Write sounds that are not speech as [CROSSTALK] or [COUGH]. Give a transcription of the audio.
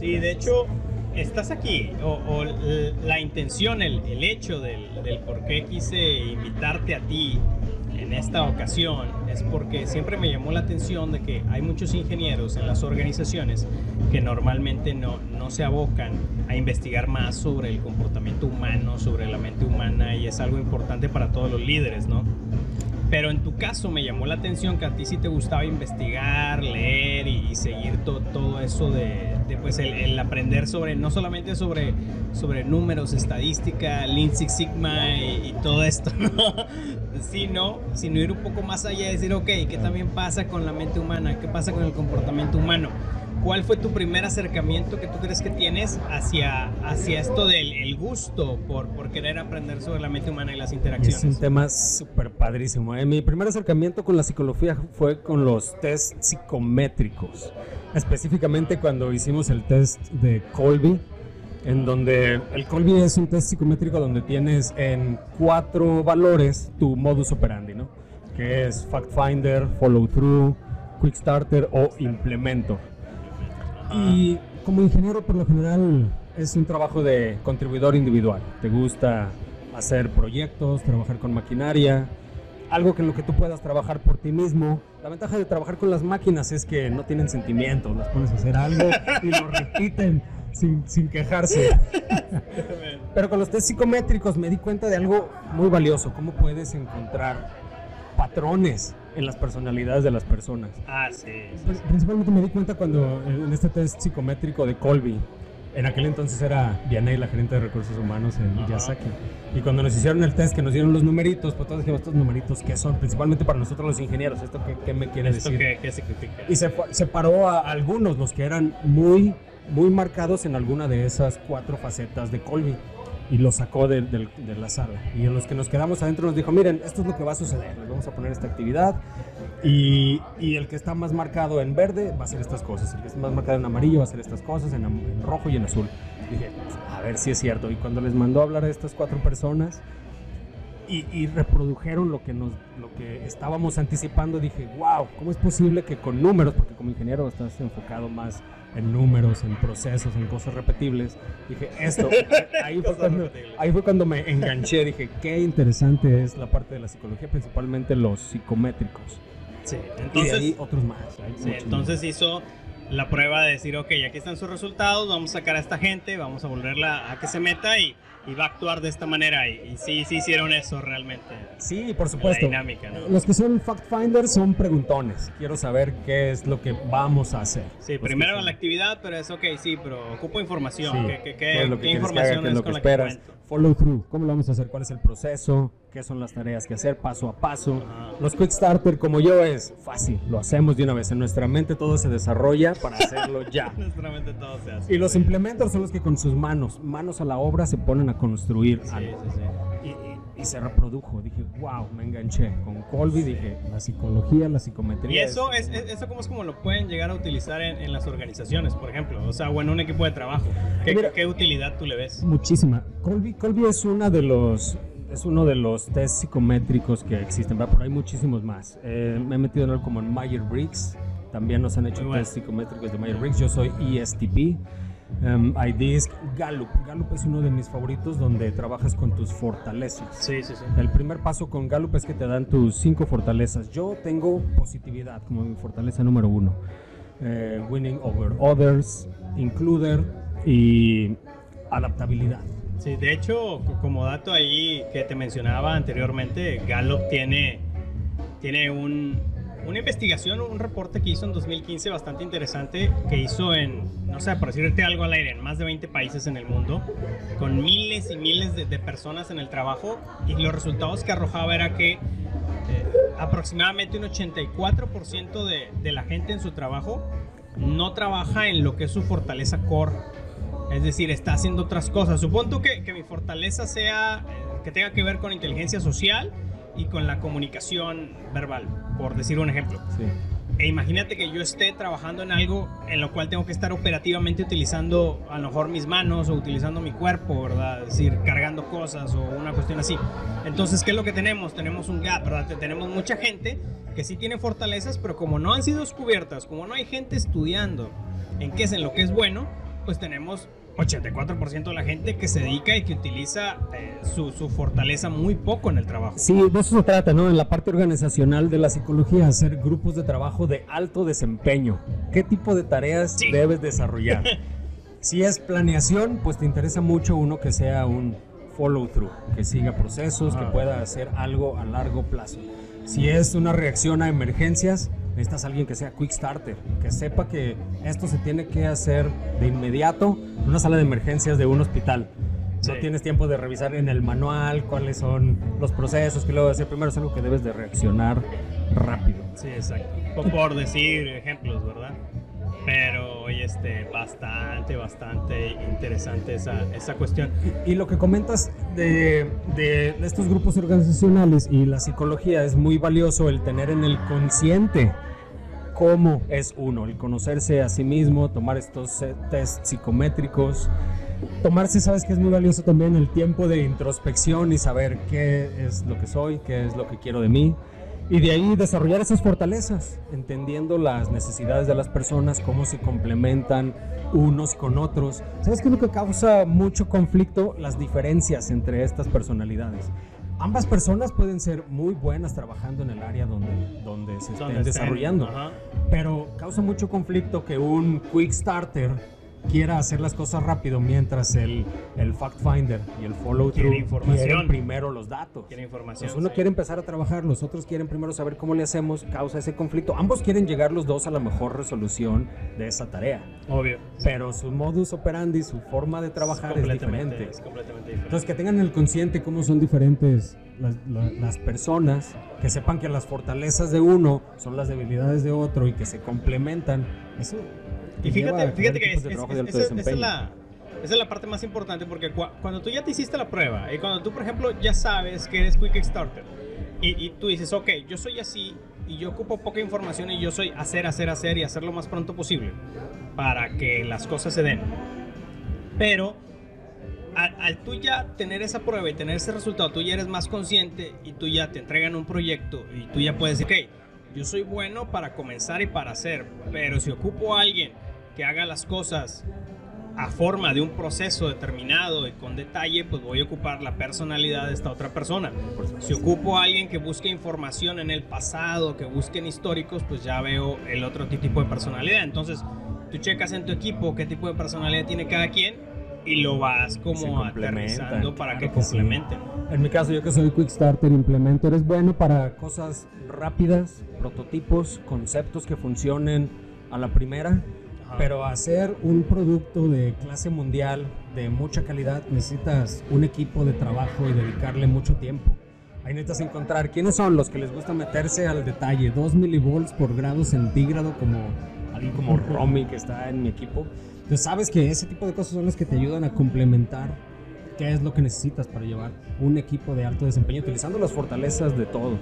Sí, de hecho, estás aquí, o, la intención, el, el hecho del, del, por qué quise invitarte a ti en esta ocasión es porque siempre me llamó la atención de que hay muchos ingenieros en las organizaciones que normalmente no, no se abocan a investigar más sobre el comportamiento humano, sobre la mente humana y es algo importante para todos los líderes, ¿no? Pero en tu caso me llamó la atención que a ti sí te gustaba investigar, leer y, seguir todo eso de, pues el, aprender sobre, no solamente sobre, sobre números, estadística, Lean Six Sigma y, todo esto, [LAUGHS] ¿no? sino, sino ir un poco más allá y decir, ok, ¿qué también pasa con la mente humana? ¿Qué pasa con el comportamiento humano? ¿Cuál fue tu primer acercamiento que tú crees que tienes hacia, hacia esto del el gusto por, por querer aprender sobre la mente humana y las interacciones? Es un tema súper padrísimo. ¿eh? Mi primer acercamiento con la psicología fue con los test psicométricos. Específicamente cuando hicimos el test de Colby, en donde el Colby es un test psicométrico donde tienes en cuatro valores tu modus operandi, ¿no? Que es fact finder, follow through, quick starter o implemento. Y como ingeniero, por lo general, es un trabajo de contribuidor individual. Te gusta hacer proyectos, trabajar con maquinaria, algo que en lo que tú puedas trabajar por ti mismo. La ventaja de trabajar con las máquinas es que no tienen sentimientos, las pones a hacer algo y lo repiten sin, sin quejarse. [LAUGHS] Pero con los test psicométricos me di cuenta de algo muy valioso, cómo puedes encontrar patrones en las personalidades de las personas. Ah, sí. Principalmente me di cuenta cuando en este test psicométrico de Colby, en aquel entonces era Vianey, la gerente de recursos humanos en Yasaki. Y cuando nos hicieron el test, que nos dieron los numeritos, pues todos dijimos, estos numeritos, ¿qué son? Principalmente para nosotros los ingenieros, ¿esto qué, me quiere decir? Qué, qué significa? Y se separó a algunos, los que eran muy, muy marcados en alguna de esas cuatro facetas de Colby y lo sacó de, la sala. Y en los que nos quedamos adentro nos dijo, miren, esto es lo que va a suceder, les vamos a poner esta actividad y, y, el que está más marcado en verde va a hacer estas cosas, el que está más marcado en amarillo va a hacer estas cosas, en, rojo y en azul. dije, a ver si es cierto. Y cuando les mandó a hablar a estas cuatro personas y, y reprodujeron lo que, nos, lo que estábamos anticipando, dije, wow, ¿cómo es posible que con números, porque como ingeniero estás enfocado más en números, en procesos, en cosas repetibles. Dije, esto, [LAUGHS] ahí fue, cuando, ahí fue cuando me enganché, dije, qué interesante es la parte de la psicología, principalmente los psicométricos. Sí, entonces, y ahí otros más. Sí, entonces hizo la prueba de decir, ok, aquí están sus resultados, vamos a sacar a esta gente, vamos a volverla a que se meta y y va a actuar de esta manera. Y, sí, sí hicieron eso realmente. Sí, por supuesto. dinámica, Los que son fact finders son preguntones. Quiero saber qué es lo que vamos a hacer. Sí, primero la actividad, pero es ok, sí, pero ocupo información. ¿Qué, qué, información es, lo que esperas? follow through, cómo lo vamos a hacer, cuál es el proceso, qué son las tareas que hacer paso a paso. Los quick starter como yo es fácil, lo hacemos de una vez. En nuestra mente todo se desarrolla para hacerlo ya. [LAUGHS] en nuestra mente todo se hace. Y los implementos son los que con sus manos, manos a la obra, se ponen a construir algo. Sí, sí. Y, y se reprodujo. Dije, wow, me enganché. Con Colby dije, la psicología, la psicometría. Y eso es, eso como es como lo pueden llegar a utilizar en, las organizaciones, por ejemplo. O sea, o en un equipo de trabajo. ¿Qué, ¿qué utilidad tú le ves? Muchísima. Colby, Colby es una de los es uno de los test psicométricos que existen, pero hay muchísimos más. Eh, me he metido en algo como en Myers-Briggs, también nos han hecho test psicométricos de Myers-Briggs, yo soy ESTP, Um, iDisk, Gallup. Gallup es uno de mis favoritos donde trabajas con tus fortalezas. Sí, sí, sí. El primer paso con Gallup es que te dan tus cinco fortalezas. Yo tengo positividad como mi fortaleza número uno. Eh, winning over others, includer y adaptabilidad. Sí, de hecho, como dato ahí que te mencionaba anteriormente, Gallup tiene, tiene un, una investigación, un reporte que hizo en 2015 bastante interesante, que hizo en, no sé, por decirte algo al aire, en más de 20 países en el mundo, con miles y miles de, personas en el trabajo, y los resultados que arrojaba era que eh, aproximadamente un 84% de, de la gente en su trabajo no trabaja en lo que es su fortaleza core. Es decir, está haciendo otras cosas. Supongo que, que mi fortaleza sea, eh, que tenga que ver con inteligencia social, y con la comunicación verbal, por decir un ejemplo. E imagínate que yo esté trabajando en algo en lo cual tengo que estar operativamente utilizando a lo mejor mis manos o utilizando mi cuerpo, ¿verdad? Es decir, cargando cosas o una cuestión así. Entonces, ¿qué es lo que tenemos? Tenemos un gap, ¿verdad? Tenemos mucha gente que sí tiene fortalezas, pero como no han sido descubiertas, como no hay gente estudiando en qué es en lo que es bueno, pues tenemos 84% de la gente que se dedica y que utiliza eh, su, su, fortaleza muy poco en el trabajo. Sí, de eso se trata, ¿no? En la parte organizacional de la psicología, hacer grupos de trabajo de alto desempeño. ¿Qué tipo de tareas sí. debes desarrollar? [LAUGHS] si es planeación, pues te interesa mucho uno que sea un follow through, que siga procesos, ah. que pueda hacer algo a largo plazo. Si es una reacción a emergencias, necesitas alguien que sea quick starter, que sepa que esto se tiene que hacer de inmediato en una sala de emergencias de un hospital. No tienes tiempo de revisar en el manual cuáles son los procesos que luego hacer. Primero es algo que debes de reaccionar rápido. Sí, exacto. Por decir ejemplos, ¿verdad? Pero hoy este, bastante, bastante interesante esa, esa cuestión. Y, lo que comentas de, de, estos grupos organizacionales y la psicología es muy valioso el tener en el consciente cómo es uno, el conocerse a sí mismo, tomar estos test psicométricos, tomarse, sabes que es muy valioso también el tiempo de introspección y saber qué es lo que soy, qué es lo que quiero de mí. Y de ahí desarrollar esas fortalezas, entendiendo las necesidades de las personas, cómo se complementan unos con otros. ¿Sabes qué es lo que causa mucho conflicto? Las diferencias entre estas personalidades ambas personas pueden ser muy buenas trabajando en el área donde, donde se estén desarrollando, pero causa mucho conflicto que un quick starter quiera hacer las cosas rápido mientras el, el fact finder y el follow through quieren primero los datos. Quiere información. uno quiere empezar a trabajar, los otros quieren primero saber cómo le hacemos, causa ese conflicto. Ambos quieren llegar los dos a la mejor resolución de esa tarea. Obvio. Pero su modus operandi, su forma de trabajar es, diferente. Es completamente diferente. Entonces que tengan el consciente cómo son diferentes las, las, personas, que sepan que las fortalezas de uno son las debilidades de otro y que se complementan. Eso y fíjate, fíjate que es, es, es, esa, es la, esa es la parte más importante porque cu cuando tú ya te hiciste la prueba y cuando tú, por ejemplo, ya sabes que eres Quick Starter y, y, tú dices, ok, yo soy así y yo ocupo poca información y yo soy hacer, hacer, hacer y hacer lo más pronto posible para que las cosas se den. Pero al, al, tú ya tener esa prueba y tener ese resultado, tú ya eres más consciente y tú ya te entregan un proyecto y tú ya puedes decir, ok, yo soy bueno para comenzar y para hacer, pero si ocupo a alguien que haga las cosas a forma de un proceso determinado y con detalle, pues voy a ocupar la personalidad de esta otra persona. Si ocupo a alguien que busque información en el pasado, que busquen históricos, pues ya veo el otro tipo de personalidad. Entonces, tú checas en tu equipo qué tipo de personalidad tiene cada quien y lo vas como aterrizando para que complementen. En mi caso, yo que soy Quick Starter, implemento, eres bueno para cosas rápidas, prototipos, conceptos que funcionen a la primera pero hacer un producto de clase mundial, de mucha calidad, necesitas un equipo de trabajo y dedicarle mucho tiempo. Ahí necesitas encontrar quiénes son los que les gusta meterse al detalle. 2 milivolts por grado centígrado, como alguien como Romy que está en mi equipo. Entonces sabes que ese tipo de cosas son las que te ayudan a complementar qué es lo que necesitas para llevar un equipo de alto desempeño, utilizando las fortalezas de todos.